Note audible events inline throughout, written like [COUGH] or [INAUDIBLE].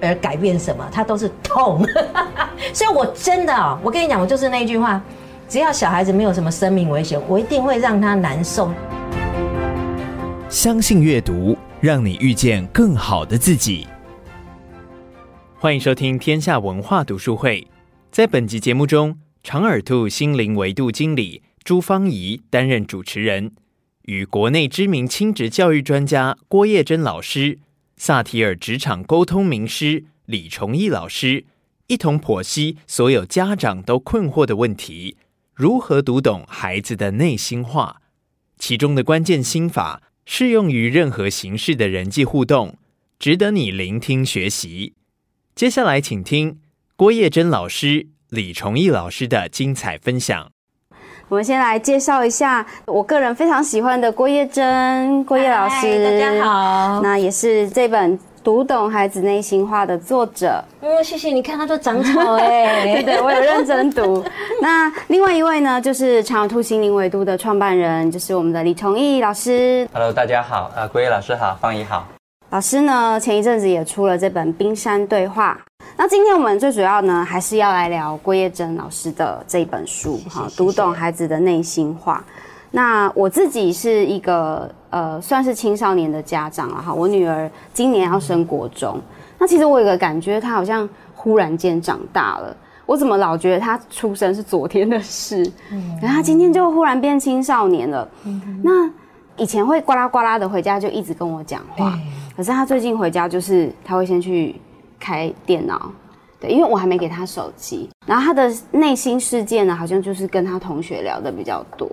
而改变什么，他都是痛，[LAUGHS] 所以我真的哦，我跟你讲，我就是那句话，只要小孩子没有什么生命危险，我一定会让他难受。相信阅读，让你遇见更好的自己。欢迎收听天下文化读书会，在本集节目中，长耳兔心灵维度经理朱芳仪担任主持人，与国内知名亲职教育专家郭叶珍老师。萨提尔职场沟通名师李崇义老师一同剖析所有家长都困惑的问题：如何读懂孩子的内心话？其中的关键心法适用于任何形式的人际互动，值得你聆听学习。接下来，请听郭叶珍老师、李崇义老师的精彩分享。我们先来介绍一下我个人非常喜欢的郭叶珍，郭叶老师，大家好。那也是这本《读懂孩子内心话》的作者。嗯，谢谢。你看，他都长草哎。[LAUGHS] 对对，我有认真读。[LAUGHS] 那另外一位呢，就是长耳兔心灵维度的创办人，就是我们的李崇义老师。Hello，大家好。啊，郭叶老师好，方怡好。老师呢，前一阵子也出了这本《冰山对话》。那今天我们最主要呢，还是要来聊郭叶珍老师的这一本书，哈，读懂孩子的内心话。那我自己是一个呃，算是青少年的家长了哈。我女儿今年要升国中，嗯、那其实我有个感觉，她好像忽然间长大了。我怎么老觉得她出生是昨天的事，嗯，然后她今天就忽然变青少年了。嗯，那以前会呱啦呱啦的回家就一直跟我讲话，嗯、可是她最近回家就是她会先去。开电脑，对，因为我还没给他手机，然后他的内心世界呢，好像就是跟他同学聊的比较多，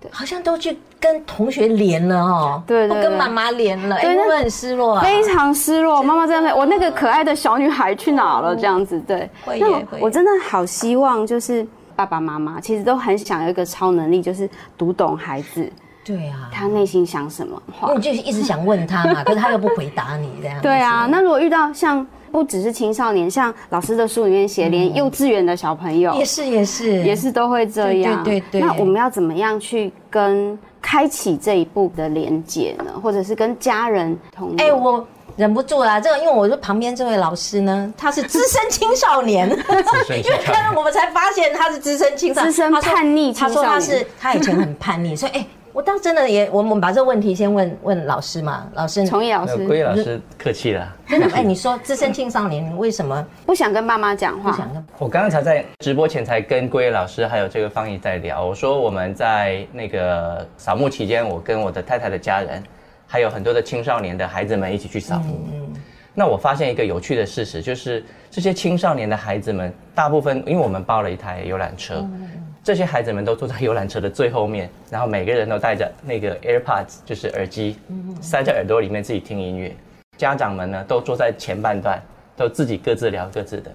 对，好像都去跟同学连了哦，对，对，对，跟妈妈连了，对，会不会很失落啊？非常失落，妈妈真的，我那个可爱的小女孩去哪了？这样子，对，会也会，我真的好希望，就是爸爸妈妈其实都很想要一个超能力，就是读懂孩子，对啊，他内心想什么话，因为你就一直想问他嘛，可是他又不回答你这样，[LAUGHS] 对啊，那如果遇到像。不只是青少年，像老师的书里面写，连幼稚园的小朋友也是也是也是都会这样。对对对。那我们要怎么样去跟开启这一步的连接呢？或者是跟家人同？哎，我忍不住啦，这个因为我说旁边这位老师呢，他是资深青少年，[LAUGHS] 因为刚刚我们才发现他是资深青少年，资深叛逆青少年。他说他是他以前很叛逆，所以哎。我倒真的也，我们把这个问题先问问老师嘛，老师，崇义老师，郭叶老师客气了。真的，哎，你说资深青少年为什么不想跟爸妈讲话？不想跟。我刚刚才在直播前才跟郭叶老师还有这个芳仪在聊，我说我们在那个扫墓期间，我跟我的太太的家人，还有很多的青少年的孩子们一起去扫墓。嗯。那我发现一个有趣的事实，就是这些青少年的孩子们，大部分因为我们包了一台游览车。嗯这些孩子们都坐在游览车的最后面，然后每个人都带着那个 AirPods，就是耳机，塞在耳朵里面自己听音乐。家长们呢都坐在前半段，都自己各自聊各自的，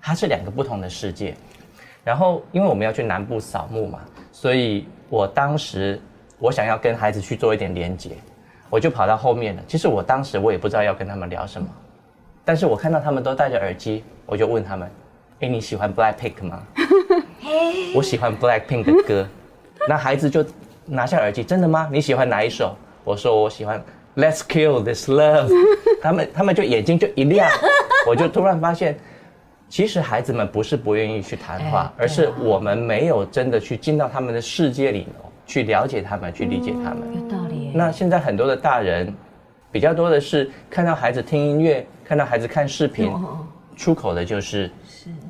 它是两个不同的世界。然后因为我们要去南部扫墓嘛，所以我当时我想要跟孩子去做一点连接，我就跑到后面了。其实我当时我也不知道要跟他们聊什么，但是我看到他们都戴着耳机，我就问他们：“哎，你喜欢 Blackpink 吗？” [LAUGHS] 我喜欢 Blackpink 的歌，[LAUGHS] 那孩子就拿下耳机，真的吗？你喜欢哪一首？我说我喜欢 Let's Kill This Love，[LAUGHS] 他们他们就眼睛就一亮，我就突然发现，其实孩子们不是不愿意去谈话，而是我们没有真的去进到他们的世界里，去了解他们，去理解他们。有道理。那现在很多的大人，比较多的是看到孩子听音乐，看到孩子看视频，出口的就是。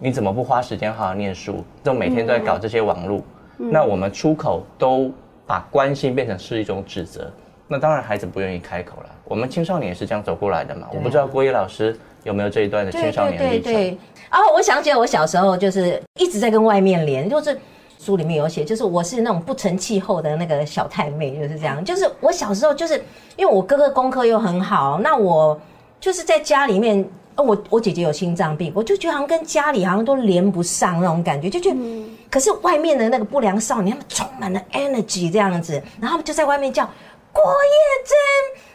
你怎么不花时间好好念书？都每天都在搞这些网络，嗯、那我们出口都把关心变成是一种指责。那当然孩子不愿意开口了。我们青少年也是这样走过来的嘛。我不知道郭毅老师有没有这一段的青少年历程。对对对对。哦，我想起来，我小时候就是一直在跟外面连，就是书里面有写，就是我是那种不成气候的那个小太妹，就是这样。就是我小时候就是因为我哥哥功课又很好，那我就是在家里面，哦，我我姐姐有心脏病，我就觉得好像跟家里好像都连不上那种感觉，就觉得。嗯、可是外面的那个不良少年，他们充满了 energy 这样子，然后他们就在外面叫郭叶珍，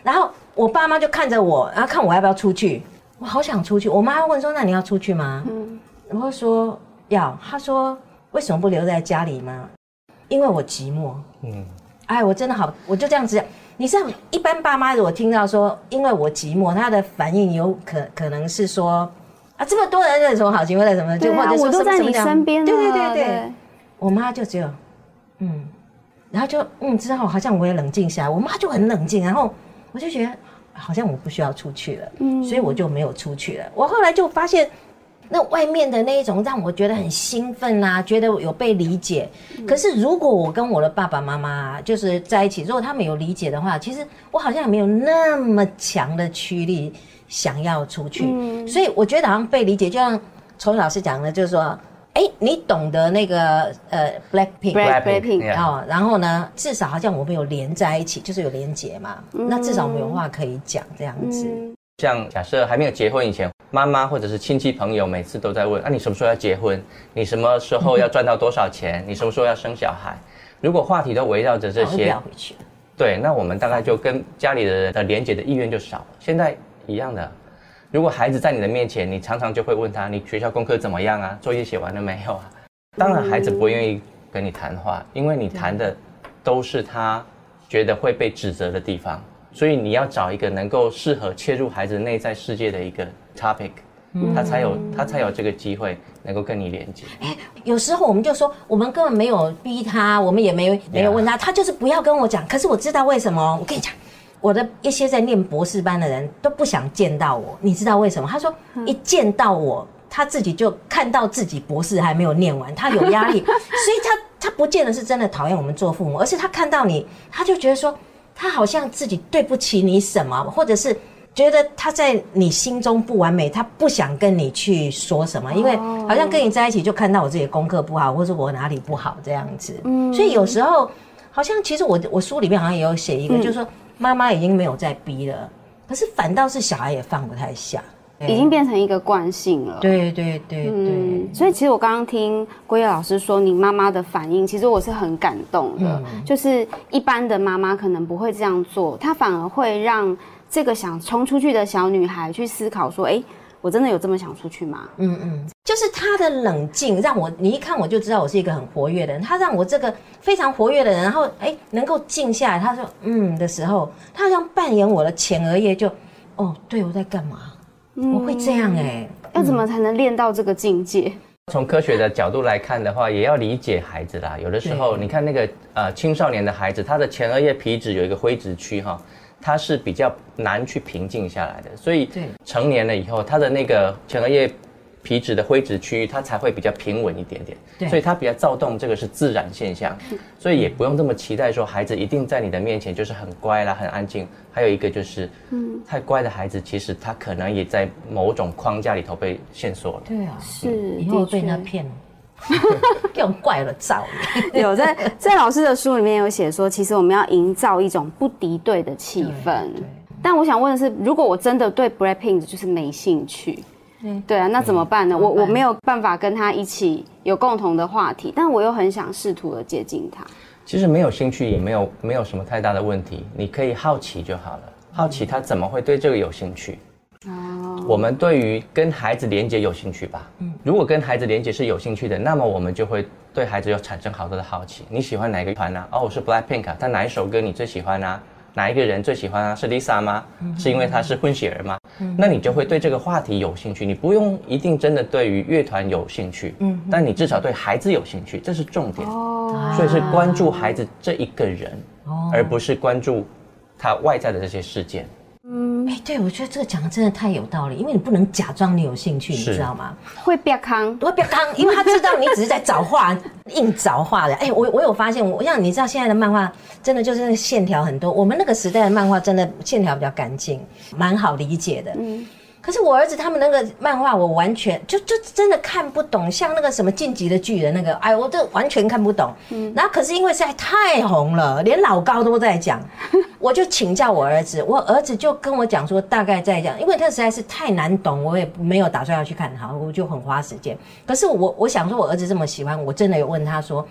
然后我爸妈就看着我，然后看我要不要出去。我好想出去，我妈问说：“那你要出去吗？”嗯，然后说要。她说：“为什么不留在家里吗？”因为我寂寞。嗯，哎，我真的好，我就这样子。你知道，一般爸妈如果听到说“因为我寂寞”，他的反应有可可能是说：“啊，这么多人有什么好寂寞的？什么？”就或者说什么什么我都在你身边。对对对对。我妈就只有嗯，然后就嗯，之后好像我也冷静下来，我妈就很冷静，然后我就觉得。好像我不需要出去了，嗯，所以我就没有出去了。我后来就发现，那外面的那一种让我觉得很兴奋啊，觉得有被理解。可是如果我跟我的爸爸妈妈就是在一起，如果他们有理解的话，其实我好像也没有那么强的驱力想要出去。所以我觉得好像被理解，就像崇老师讲的，就是说。哎，你懂得那个呃，Blackpink，Blackpink 哦，然后呢，至少好像我们有连在一起，就是有连结嘛。嗯、那至少我们有话可以讲，这样子。像假设还没有结婚以前，妈妈或者是亲戚朋友每次都在问：啊，你什么时候要结婚？你什么时候要赚到多少钱？你什么时候要生小孩？如果话题都围绕着这些，对，那我们大概就跟家里的人的连结的意愿就少了。现在一样的。如果孩子在你的面前，你常常就会问他：“你学校功课怎么样啊？作业写完了没有啊？”当然，孩子不愿意跟你谈话，因为你谈的都是他觉得会被指责的地方。所以你要找一个能够适合切入孩子内在世界的一个 topic，他才有他才有这个机会能够跟你连接。哎，有时候我们就说，我们根本没有逼他，我们也没有没有问他，他就是不要跟我讲。可是我知道为什么，我跟你讲。我的一些在念博士班的人都不想见到我，你知道为什么？他说一见到我，他自己就看到自己博士还没有念完，他有压力，[LAUGHS] 所以他他不见得是真的讨厌我们做父母，而是他看到你，他就觉得说他好像自己对不起你什么，或者是觉得他在你心中不完美，他不想跟你去说什么，因为好像跟你在一起就看到我自己功课不好，或者我哪里不好这样子。嗯，所以有时候好像其实我我书里面好像也有写一个，就是说。妈妈已经没有再逼了，可是反倒是小孩也放不太下，已经变成一个惯性了。对对对对，嗯，所以其实我刚刚听郭叶老师说你妈妈的反应，其实我是很感动的。嗯，就是一般的妈妈可能不会这样做，她反而会让这个想冲出去的小女孩去思考说：“哎。”我真的有这么想出去吗？嗯嗯，就是他的冷静让我，你一看我就知道我是一个很活跃的人。他让我这个非常活跃的人，然后哎，能够静下来。他说嗯的时候，他好像扮演我的前额叶，就哦，对我在干嘛？嗯、我会这样哎，要怎么才能练到这个境界？从科学的角度来看的话，也要理解孩子啦。有的时候，你看那个呃青少年的孩子，他的前额叶皮质有一个灰质区哈。它是比较难去平静下来的，所以成年了以后，它的那个前额叶皮质的灰质区域，它才会比较平稳一点点。对，所以它比较躁动，这个是自然现象。所以也不用这么期待说孩子一定在你的面前就是很乖啦、很安静。还有一个就是，嗯，太乖的孩子其实他可能也在某种框架里头被限缩了。对啊，是以后被他骗了。[LAUGHS] 用怪了造，[LAUGHS] 有在在老师的书里面有写说，其实我们要营造一种不敌对的气氛。但我想问的是，如果我真的对 Blackpink 就是没兴趣，对啊，那怎么办呢？我我没有办法跟他一起有共同的话题，但我又很想试图的接近他。其实没有兴趣也没有没有什么太大的问题，你可以好奇就好了，好奇他怎么会对这个有兴趣。哦，我们对于跟孩子连接有兴趣吧？嗯，如果跟孩子连接是有兴趣的，那么我们就会对孩子有产生好多的好奇。你喜欢哪个团呢？哦，我是 Blackpink 啊，他哪一首歌你最喜欢啊？哪一个人最喜欢啊？是 Lisa 吗？是因为他是混血儿吗？嗯，那你就会对这个话题有兴趣。你不用一定真的对于乐团有兴趣，嗯，但你至少对孩子有兴趣，这是重点。哦，所以是关注孩子这一个人，而不是关注他外在的这些事件。嗯，哎，对，我觉得这个讲的真的太有道理，因为你不能假装你有兴趣，你知道吗？会憋康，会变康，因为他知道你只是在找话，硬找话的。哎，我我有发现，我像你知道现在的漫画，真的就是那个线条很多。我们那个时代的漫画真的线条比较干净，蛮好理解的。嗯。可是我儿子他们那个漫画，我完全就就真的看不懂，像那个什么晋级的巨人那个，哎，我都完全看不懂。嗯，然后可是因为实在太红了，连老高都在讲，[LAUGHS] 我就请教我儿子，我儿子就跟我讲说大概在讲，因为他实在是太难懂，我也没有打算要去看好，我就很花时间。可是我我想说，我儿子这么喜欢，我真的有问他说，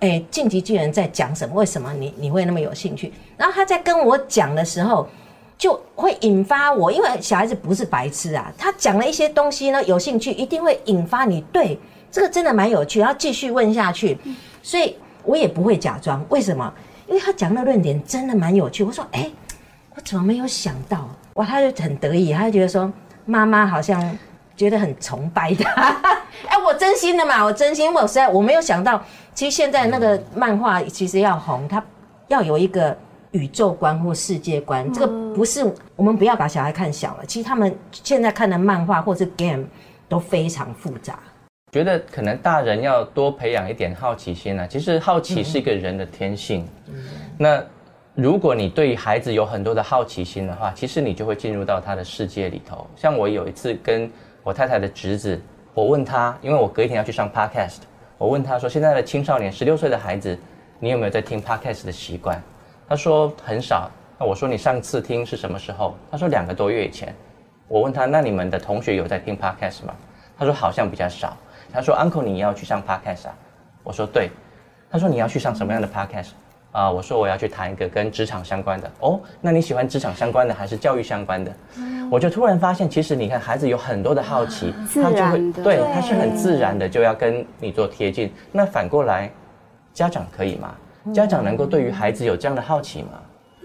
哎，晋级巨人在讲什么？为什么你你会那么有兴趣？然后他在跟我讲的时候。就会引发我，因为小孩子不是白痴啊，他讲了一些东西呢，有兴趣一定会引发你对这个真的蛮有趣，然后继续问下去，所以我也不会假装。为什么？因为他讲的论点真的蛮有趣。我说，哎，我怎么没有想到？哇，他就很得意，他就觉得说，妈妈好像觉得很崇拜他。[LAUGHS] 哎，我真心的嘛，我真心，我实在我没有想到，其实现在那个漫画其实要红，它要有一个。宇宙观或世界观，这个不是我们不要把小孩看小了。其实他们现在看的漫画或是 game 都非常复杂。觉得可能大人要多培养一点好奇心呢。其实好奇是一个人的天性。嗯。那如果你对孩子有很多的好奇心的话，其实你就会进入到他的世界里头。像我有一次跟我太太的侄子，我问他，因为我隔一天要去上 podcast，我问他说：“现在的青少年，十六岁的孩子，你有没有在听 podcast 的习惯？”他说很少，那我说你上次听是什么时候？他说两个多月以前。我问他，那你们的同学有在听 podcast 吗？他说好像比较少。他说 Uncle 你要去上 podcast 啊？我说对。他说你要去上什么样的 podcast 啊？我说我要去谈一个跟职场相关的。哦，那你喜欢职场相关的还是教育相关的？我就突然发现，其实你看孩子有很多的好奇，他就会对他是很自然的就要跟你做贴近。那反过来，家长可以吗？家长能够对于孩子有这样的好奇吗？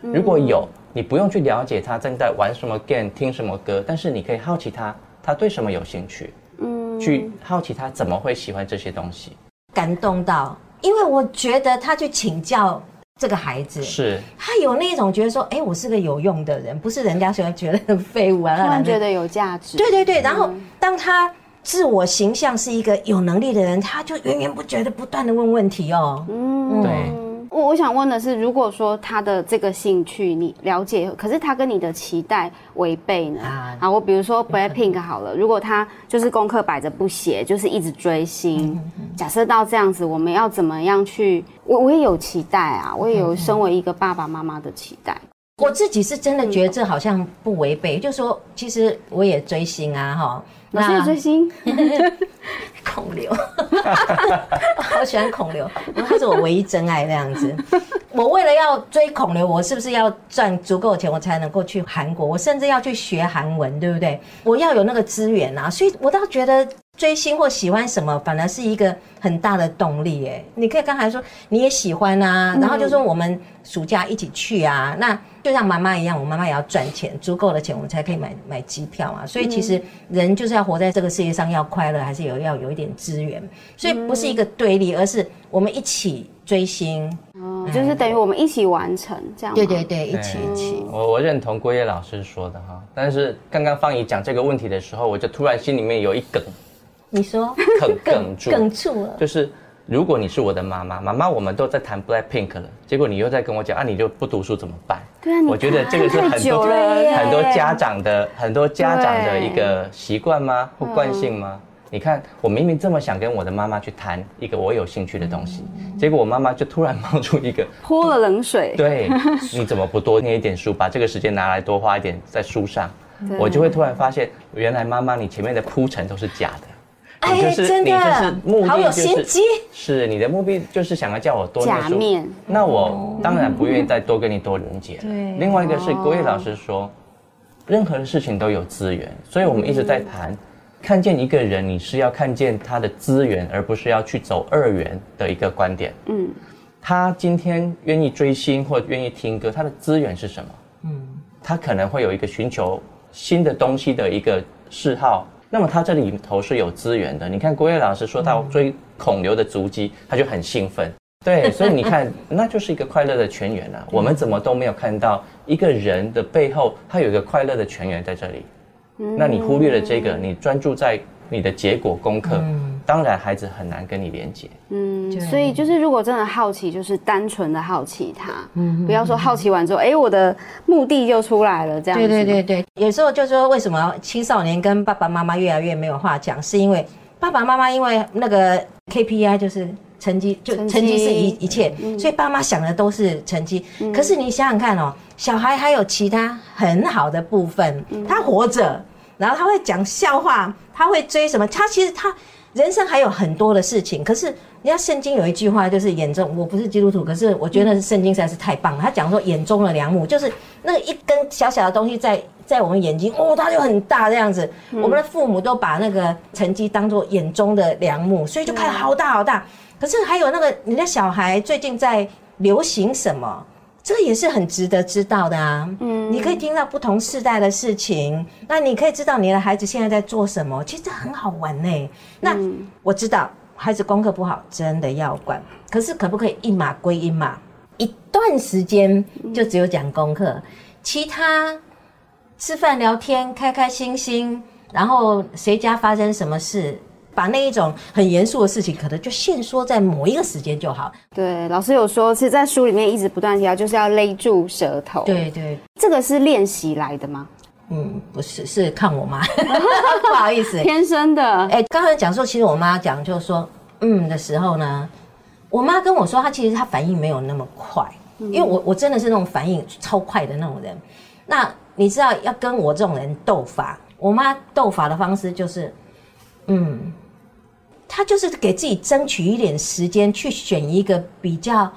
如果有，你不用去了解他正在玩什么 game、听什么歌，但是你可以好奇他，他对什么有兴趣，嗯，去好奇他怎么会喜欢这些东西。感动到，因为我觉得他去请教这个孩子，是他有那种觉得说，哎，我是个有用的人，不是人家喜欢觉得很废物啊，突然觉得有价值。对对对，然后当他。自我形象是一个有能力的人，他就源源不绝的不断的问问题哦。嗯，对。我我想问的是，如果说他的这个兴趣你了解，可是他跟你的期待违背呢？啊，好，我比如说 [LAUGHS] Blackpink 好了，如果他就是功课摆着不写，就是一直追星，嗯嗯、假设到这样子，我们要怎么样去？我我也有期待啊，我也有身为一个爸爸妈妈的期待。我自己是真的觉得这好像不违背，就是说其实我也追星啊，哈。我是追星，[LAUGHS] 孔刘，[LAUGHS] 我好喜欢孔刘，他是我唯一真爱那样子。我为了要追孔刘，我是不是要赚足够的钱，我才能够去韩国？我甚至要去学韩文，对不对？我要有那个资源啊，所以我倒觉得。追星或喜欢什么，反而是一个很大的动力。哎，你可以刚才说你也喜欢啊，然后就说我们暑假一起去啊。那就像妈妈一样，我妈妈也要赚钱，足够的钱我们才可以买买机票啊。所以其实人就是要活在这个世界上，要快乐，还是有要有一点资源。所以不是一个对立，而是我们一起追星，哦，就是等于我们一起完成这样。对对对，一起一起。我我认同郭叶老师说的哈，但是刚刚方怡讲这个问题的时候，我就突然心里面有一梗。你说哽哽住，梗住了。就是如果你是我的妈妈，妈妈我们都在谈 Blackpink 了，结果你又在跟我讲啊，你就不读书怎么办？对啊，我觉得这个是很多很多家长的很多家长的一个习惯吗？或惯性吗？你看，我明明这么想跟我的妈妈去谈一个我有兴趣的东西，结果我妈妈就突然冒出一个泼了冷水。[LAUGHS] 对，你怎么不多念一点书，把这个时间拿来多花一点在书上？我就会突然发现，原来妈妈你前面的铺陈都是假的。哎，真的，目的好有心机。是你的目的就是想要叫我多念书。假面。那我当然不愿意再多跟你多理解了。对。另外一个是郭叶老师说，任何的事情都有资源，所以我们一直在谈，看见一个人，你是要看见他的资源，而不是要去走二元的一个观点。嗯。他今天愿意追星或愿意听歌，他的资源是什么？嗯。他可能会有一个寻求新的东西的一个嗜好。那么他这里头是有资源的。你看郭跃老师说到追孔刘的足迹，他就很兴奋。对，[LAUGHS] 所以你看，那就是一个快乐的泉源啊。我们怎么都没有看到一个人的背后，他有一个快乐的泉源在这里。那你忽略了这个，你专注在你的结果功课，当然孩子很难跟你连接。嗯，所以就是如果真的好奇，就是单纯的好奇他，嗯，不要说好奇完之后，哎，我的目的就出来了，这样。对对对对，有时候就说为什么青少年跟爸爸妈妈越来越没有话讲，是因为爸爸妈妈因为那个 KPI 就是成绩，就成绩是一一切，所以爸妈想的都是成绩。可是你想想看哦，小孩还有其他很好的部分，他活着。然后他会讲笑话，他会追什么？他其实他人生还有很多的事情。可是人家圣经有一句话，就是眼中，我不是基督徒，可是我觉得圣经实在是太棒了。他讲说眼中的良木，就是那个一根小小的东西在 [LAUGHS] 在我们眼睛，哦，它就很大这样子。我们的父母都把那个成绩当做眼中的良木，所以就看好大好大。可是还有那个你的小孩最近在流行什么？这个也是很值得知道的啊，嗯，你可以听到不同世代的事情，那你可以知道你的孩子现在在做什么，其实这很好玩呢。那我知道孩子功课不好，真的要管，可是可不可以一码归一码？一段时间就只有讲功课，其他吃饭聊天开开心心，然后谁家发生什么事？把那一种很严肃的事情，可能就限缩在某一个时间就好。对，老师有说，其实在书里面一直不断提到，就是要勒住舌头。对对，这个是练习来的吗？嗯，不是，是看我妈，[LAUGHS] 不好意思，天生的。哎、欸，刚才讲说，其实我妈讲就是说，嗯的时候呢，我妈跟我说，她其实她反应没有那么快，嗯、因为我我真的是那种反应超快的那种人。那你知道，要跟我这种人斗法，我妈斗法的方式就是，嗯。他就是给自己争取一点时间，去选一个比较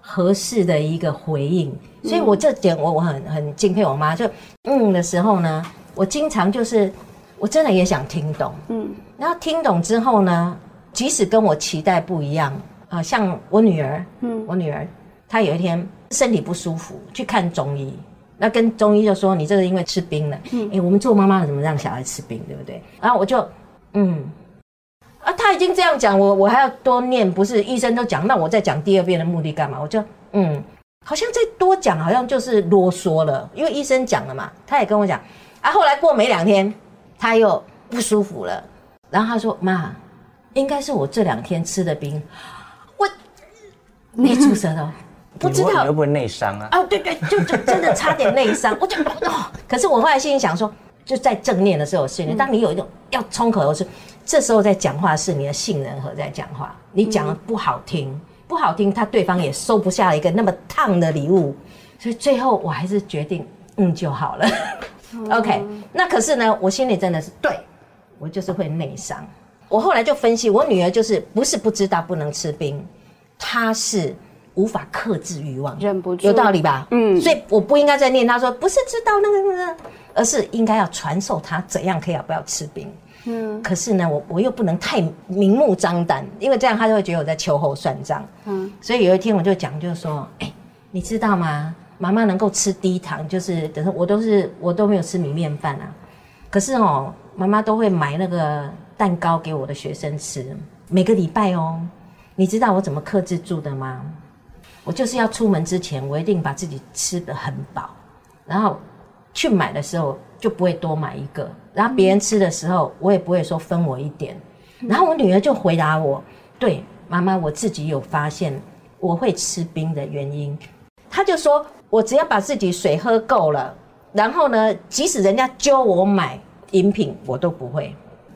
合适的一个回应。所以我这点我我很很敬佩我妈。就嗯的时候呢，我经常就是我真的也想听懂，嗯，然后听懂之后呢，即使跟我期待不一样啊，像我女儿，嗯，我女儿她有一天身体不舒服，去看中医，那跟中医就说你这个因为吃冰了，嗯，哎，我们做妈妈的怎么让小孩吃冰，对不对？然后我就嗯。啊，他已经这样讲，我我还要多念，不是医生都讲，那我再讲第二遍的目的干嘛？我就嗯，好像再多讲，好像就是啰嗦了，因为医生讲了嘛，他也跟我讲，啊，后来过没两天，他又不舒服了，然后他说妈，应该是我这两天吃的冰，我内注射的，[LAUGHS] 不知道。你会不会内伤啊？啊，对对，就就真的差点内伤，我就哦，可是我后来心里想说，就在正念的时候训练，当你有一种要冲口而出。这时候在讲话是你的性仁和在讲话，你讲的不好听，嗯、不好听，他对方也收不下一个那么烫的礼物，所以最后我还是决定嗯就好了。嗯、[LAUGHS] OK，那可是呢，我心里真的是对，我就是会内伤。我后来就分析，我女儿就是不是不知道不能吃冰，她是无法克制欲望，忍不住，有道理吧？嗯，所以我不应该再念她说不是知道那个那个，而是应该要传授他怎样可以不要吃冰。嗯，可是呢，我我又不能太明目张胆，因为这样他就会觉得我在秋后算账。嗯，所以有一天我就讲，就是说，哎、欸，你知道吗？妈妈能够吃低糖，就是等于我都是我都没有吃米面饭啊。可是哦，妈妈都会买那个蛋糕给我的学生吃，每个礼拜哦。你知道我怎么克制住的吗？我就是要出门之前，我一定把自己吃得很饱，然后去买的时候就不会多买一个。然后别人吃的时候，我也不会说分我一点。然后我女儿就回答我：“对，妈妈，我自己有发现我会吃冰的原因。”她就说：“我只要把自己水喝够了，然后呢，即使人家揪我买饮品，我都不会。”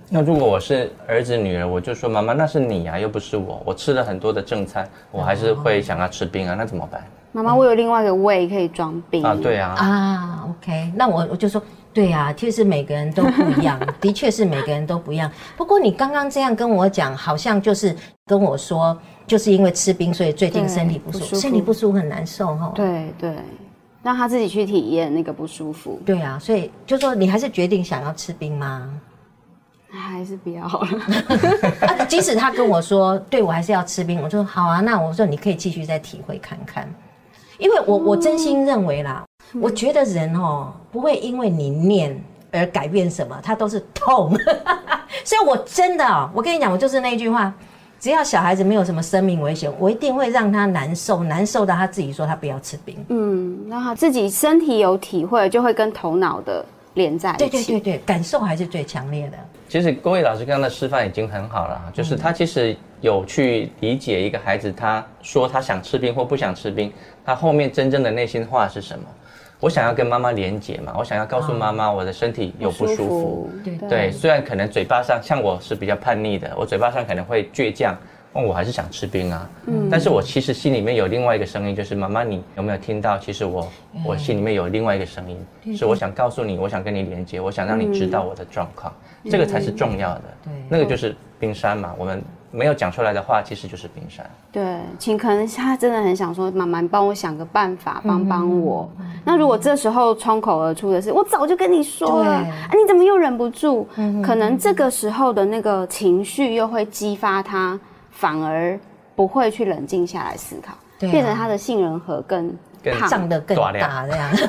那如果我是儿子女儿，我就说：“妈妈，那是你啊，又不是我。我吃了很多的正餐，我还是会想要吃冰啊，那怎么办？”妈妈，我有另外一个胃可以装冰啊。对啊。啊，OK，那我我就说。对呀、啊，其实每个人都不一样，[LAUGHS] 的确是每个人都不一样。不过你刚刚这样跟我讲，好像就是跟我说，就是因为吃冰，所以最近身体不舒服，舒服身体不舒服很难受哈。对对，让他自己去体验那个不舒服。对啊，所以就说你还是决定想要吃冰吗？还是不要好了。[LAUGHS] 啊，即使他跟我说，对我还是要吃冰，我说好啊，那我说你可以继续再体会看看，因为我我真心认为啦。我觉得人哦，不会因为你念而改变什么，他都是痛。[LAUGHS] 所以，我真的哦，我跟你讲，我就是那句话，只要小孩子没有什么生命危险，我一定会让他难受，难受到他自己说他不要吃冰。嗯，让他自己身体有体会，就会跟头脑的连在一起。对对对对，感受还是最强烈的。其实郭毅老师刚刚的示范已经很好了，就是他其实有去理解一个孩子，他说他想吃冰或不想吃冰，他后面真正的内心话是什么？我想要跟妈妈连接嘛，我想要告诉妈妈我的身体有不舒服。舒服对，对，虽然可能嘴巴上像我是比较叛逆的，我嘴巴上可能会倔强，哦，我还是想吃冰啊。嗯，但是我其实心里面有另外一个声音，就是妈妈，你有没有听到？其实我我心里面有另外一个声音，是我想告诉你，我想跟你连接，我想让你知道我的状况，这个才是重要的。对，那个就是冰山嘛，我们。没有讲出来的话，其实就是冰山。对，请可能他真的很想说：“妈妈，你帮我想个办法，帮帮我。嗯”那如果这时候冲口而出的是“我早就跟你说了，啊，你怎么又忍不住？”嗯，可能这个时候的那个情绪又会激发他，反而不会去冷静下来思考，变成他的杏仁核更胖，长得更大这样。[LAUGHS]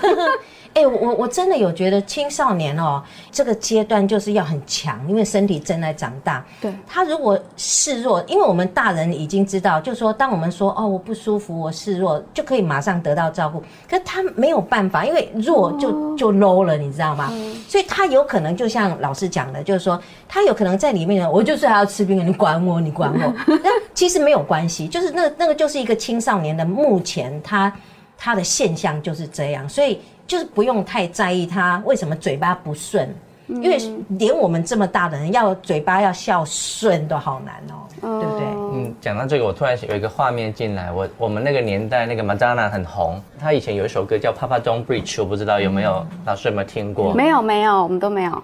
哎、欸，我我真的有觉得青少年哦，这个阶段就是要很强，因为身体正在长大。对，他如果示弱，因为我们大人已经知道，就是说，当我们说哦我不舒服，我示弱，就可以马上得到照顾。可是他没有办法，因为弱就、哦、就 low 了，你知道吗？嗯、所以他有可能就像老师讲的，就是说他有可能在里面呢，我就是还要吃冰，你管我，你管我。[LAUGHS] 那其实没有关系，就是那那个就是一个青少年的目前他他的现象就是这样，所以。就是不用太在意他为什么嘴巴不顺，因为连我们这么大的人要嘴巴要孝顺都好难哦，对不对？嗯，讲到这个，我突然有一个画面进来，我我们那个年代那个 Madonna 很红，她以前有一首歌叫 Papa Don't Preach，我不知道有没有老师有没有听过？没有没有，我们都没有。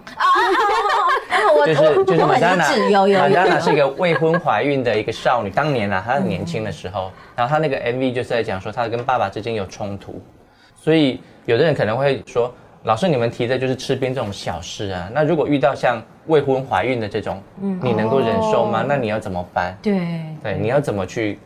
就是就是 Madonna，Madonna 是一个未婚怀孕的一个少女，当年啊，她很年轻的时候，然后她那个 MV 就是在讲说她跟爸爸之间有冲突，所以。有的人可能会说：“老师，你们提的就是吃冰这种小事啊。那如果遇到像未婚怀孕的这种，嗯，你能够忍受吗？那你要怎么办？对对，你要怎么去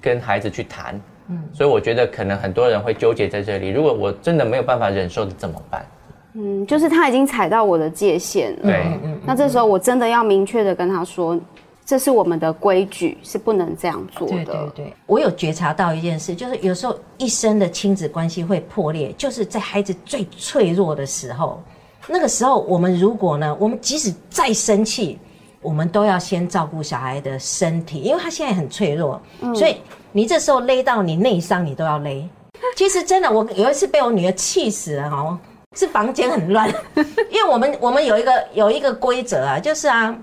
跟孩子去谈？嗯，所以我觉得可能很多人会纠结在这里。如果我真的没有办法忍受的怎么办？嗯，就是他已经踩到我的界限了。对，那这时候我真的要明确的跟他说。”这是我们的规矩，是不能这样做的。对对对，我有觉察到一件事，就是有时候一生的亲子关系会破裂，就是在孩子最脆弱的时候。那个时候，我们如果呢，我们即使再生气，我们都要先照顾小孩的身体，因为他现在很脆弱。嗯，所以你这时候勒到你内伤，你都要勒。其实真的，我有一次被我女儿气死了哦，是房间很乱，[LAUGHS] 因为我们我们有一个有一个规则啊，就是啊。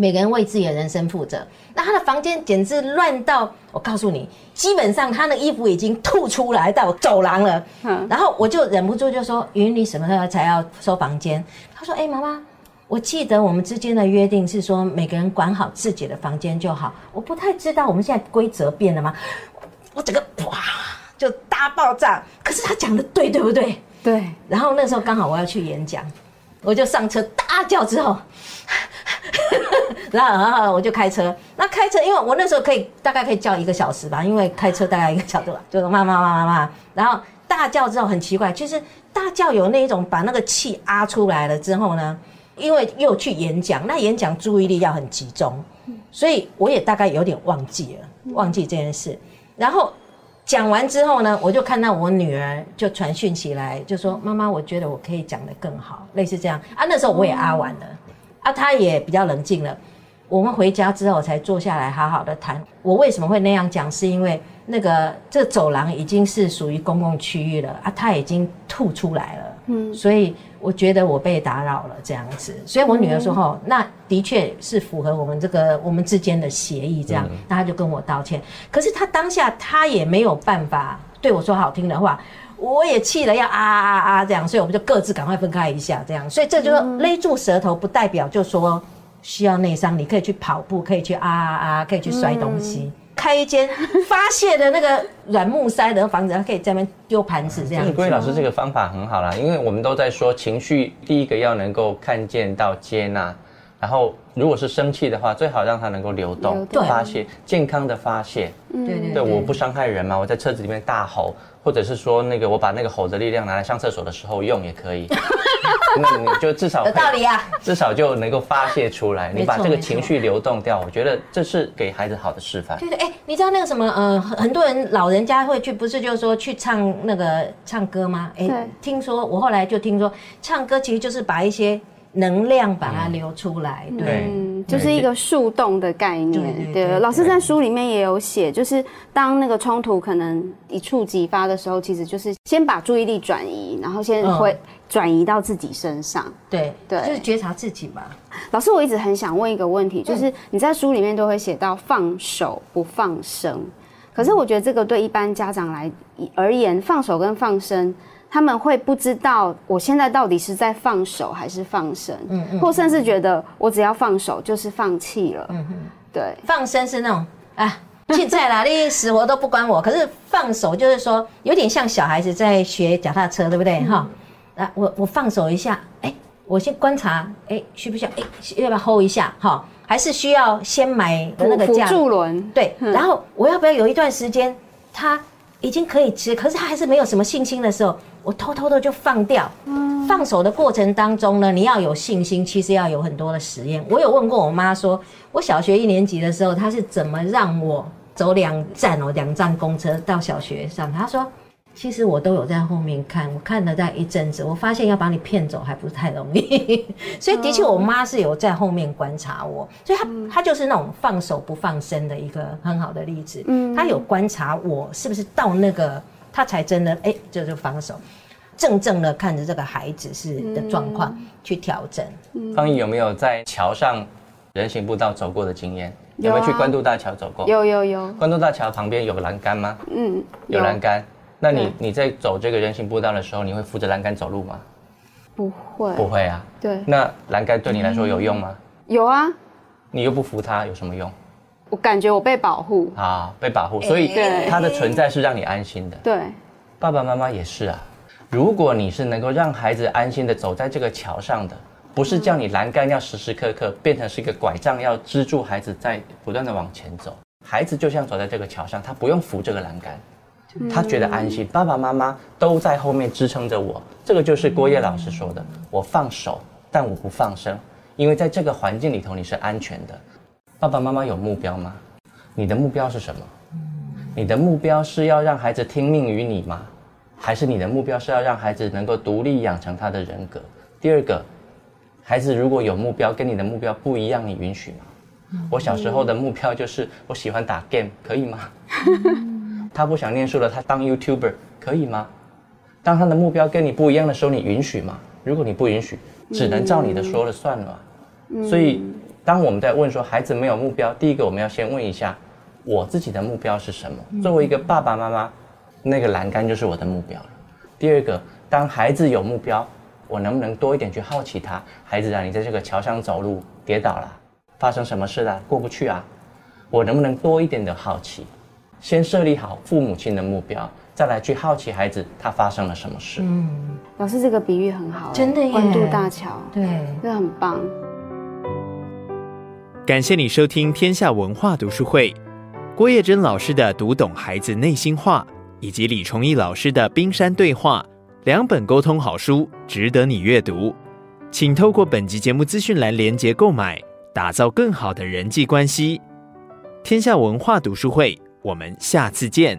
每个人为自己的人生负责。那他的房间简直乱到，我告诉你，基本上他的衣服已经吐出来到走廊了。嗯，然后我就忍不住就说：“云，你什么时候才要收房间？”他说：“哎，妈妈，我记得我们之间的约定是说，每个人管好自己的房间就好。我不太知道我们现在规则变了吗？我整个哇就大爆炸。可是他讲的对，对不对？对。然后那时候刚好我要去演讲，我就上车大叫之后。” [LAUGHS] 然后，然后我就开车。那开车，因为我那时候可以大概可以叫一个小时吧，因为开车大概一个小时吧，就是骂骂骂骂骂。然后大叫之后很奇怪，其实大叫有那一种把那个气压出来了之后呢，因为又去演讲，那演讲注意力要很集中，所以我也大概有点忘记了，忘记这件事。然后讲完之后呢，我就看到我女儿就传讯起来，就说：“妈妈，我觉得我可以讲得更好，类似这样啊。”那时候我也啊完了。啊，他也比较冷静了。我们回家之后才坐下来好好的谈。我为什么会那样讲？是因为那个这走廊已经是属于公共区域了啊，他已经吐出来了。嗯，所以我觉得我被打扰了这样子。所以我女儿说：“哦，那的确是符合我们这个我们之间的协议。”这样，那他就跟我道歉。可是他当下他也没有办法对我说好听的话。我也气了，要啊啊啊这样，所以我们就各自赶快分开一下，这样。所以这就是说勒住舌头，不代表就说需要内伤，你可以去跑步，可以去啊啊啊，可以去摔东西，嗯、开一间发泄的那个软木塞的房子，可以在那边丢盘子这样。郭老师这个方法很好啦，因为我们都在说情绪，第一个要能够看见到接纳，然后如果是生气的话，最好让它能够流动，对发泄，健康的发泄。对对对，我不伤害人嘛，我在车子里面大吼。或者是说那个我把那个吼的力量拿来上厕所的时候用也可以，[LAUGHS] 那你就至少有道理啊，至少就能够发泄出来，你把这个情绪流动掉，我觉得这是给孩子好的示范。对对，哎，你知道那个什么呃，很很多人老人家会去，不是就是说去唱那个唱歌吗？对哎，听说我后来就听说，唱歌其实就是把一些能量把它流出来，对。对嗯，就是一个树洞的概念。对对对老师在书里面也有写，就是当那个冲突可能一触即发的时候，其实就是先把注意力转移，然后先会转移到自己身上。对对就是觉察自己嘛。老师，我一直很想问一个问题，就是你在书里面都会写到放手不放生，可是我觉得这个对一般家长来而言，放手跟放生。他们会不知道我现在到底是在放手还是放生，嗯嗯，或甚至觉得我只要放手就是放弃了，嗯嗯，对，放生是那种啊，现在啦，你死活都不管我。可是放手就是说，有点像小孩子在学脚踏车，对不对？哈、嗯，啊，我我放手一下，哎，我先观察，哎，需不需要？哎，要不要 hold 一下？哈，还是需要先买的那个辅助轮？对，然后我要不要有一段时间，他已经可以吃，可是他还是没有什么信心的时候。我偷偷的就放掉，放手的过程当中呢，你要有信心，其实要有很多的实验。我有问过我妈，说我小学一年级的时候，她是怎么让我走两站哦，两站公车到小学上？她说，其实我都有在后面看，我看了大概一阵子，我发现要把你骗走还不是太容易，[LAUGHS] 所以的确我妈是有在后面观察我，所以她她就是那种放手不放生的一个很好的例子。嗯，她有观察我是不是到那个。他才真的哎，就就放手，正正的看着这个孩子是的状况去调整。方毅有没有在桥上人行步道走过的经验？有，啊、有没有去关渡大桥走过？有有有。关渡大桥旁边有个栏杆吗？嗯，有栏杆。那你你在走这个人行步道的时候，你会扶着栏杆走路吗？不会。不会啊。对。那栏杆对你来说有用吗？有啊。你又不扶它，有什么用？我感觉我被保护啊，被保护，所以它的存在是让你安心的。对，爸爸妈妈也是啊。如果你是能够让孩子安心的走在这个桥上的，不是叫你栏杆要时时刻刻变成是一个拐杖，要支住孩子在不断的往前走。孩子就像走在这个桥上，他不用扶这个栏杆，他觉得安心。爸爸妈妈都在后面支撑着我，这个就是郭叶老师说的：我放手，但我不放生，因为在这个环境里头你是安全的。爸爸妈妈有目标吗？你的目标是什么？你的目标是要让孩子听命于你吗？还是你的目标是要让孩子能够独立养成他的人格？第二个，孩子如果有目标跟你的目标不一样，你允许吗？我小时候的目标就是我喜欢打 game，可以吗？[LAUGHS] 他不想念书了，他当 YouTuber 可以吗？当他的目标跟你不一样的时候，你允许吗？如果你不允许，只能照你的说了算了。所以。当我们在问说孩子没有目标，第一个我们要先问一下我自己的目标是什么？作为一个爸爸妈妈，那个栏杆就是我的目标了。第二个，当孩子有目标，我能不能多一点去好奇他？孩子啊，你在这个桥上走路跌倒了，发生什么事了？过不去啊？我能不能多一点的好奇？先设立好父母亲的目标，再来去好奇孩子他发生了什么事？嗯，老师这个比喻很好，真的耶，关渡大桥，对，这很棒。感谢你收听天下文化读书会，郭叶珍老师的《读懂孩子内心话》，以及李崇义老师的《冰山对话》两本沟通好书，值得你阅读。请透过本集节目资讯栏连接购买，打造更好的人际关系。天下文化读书会，我们下次见。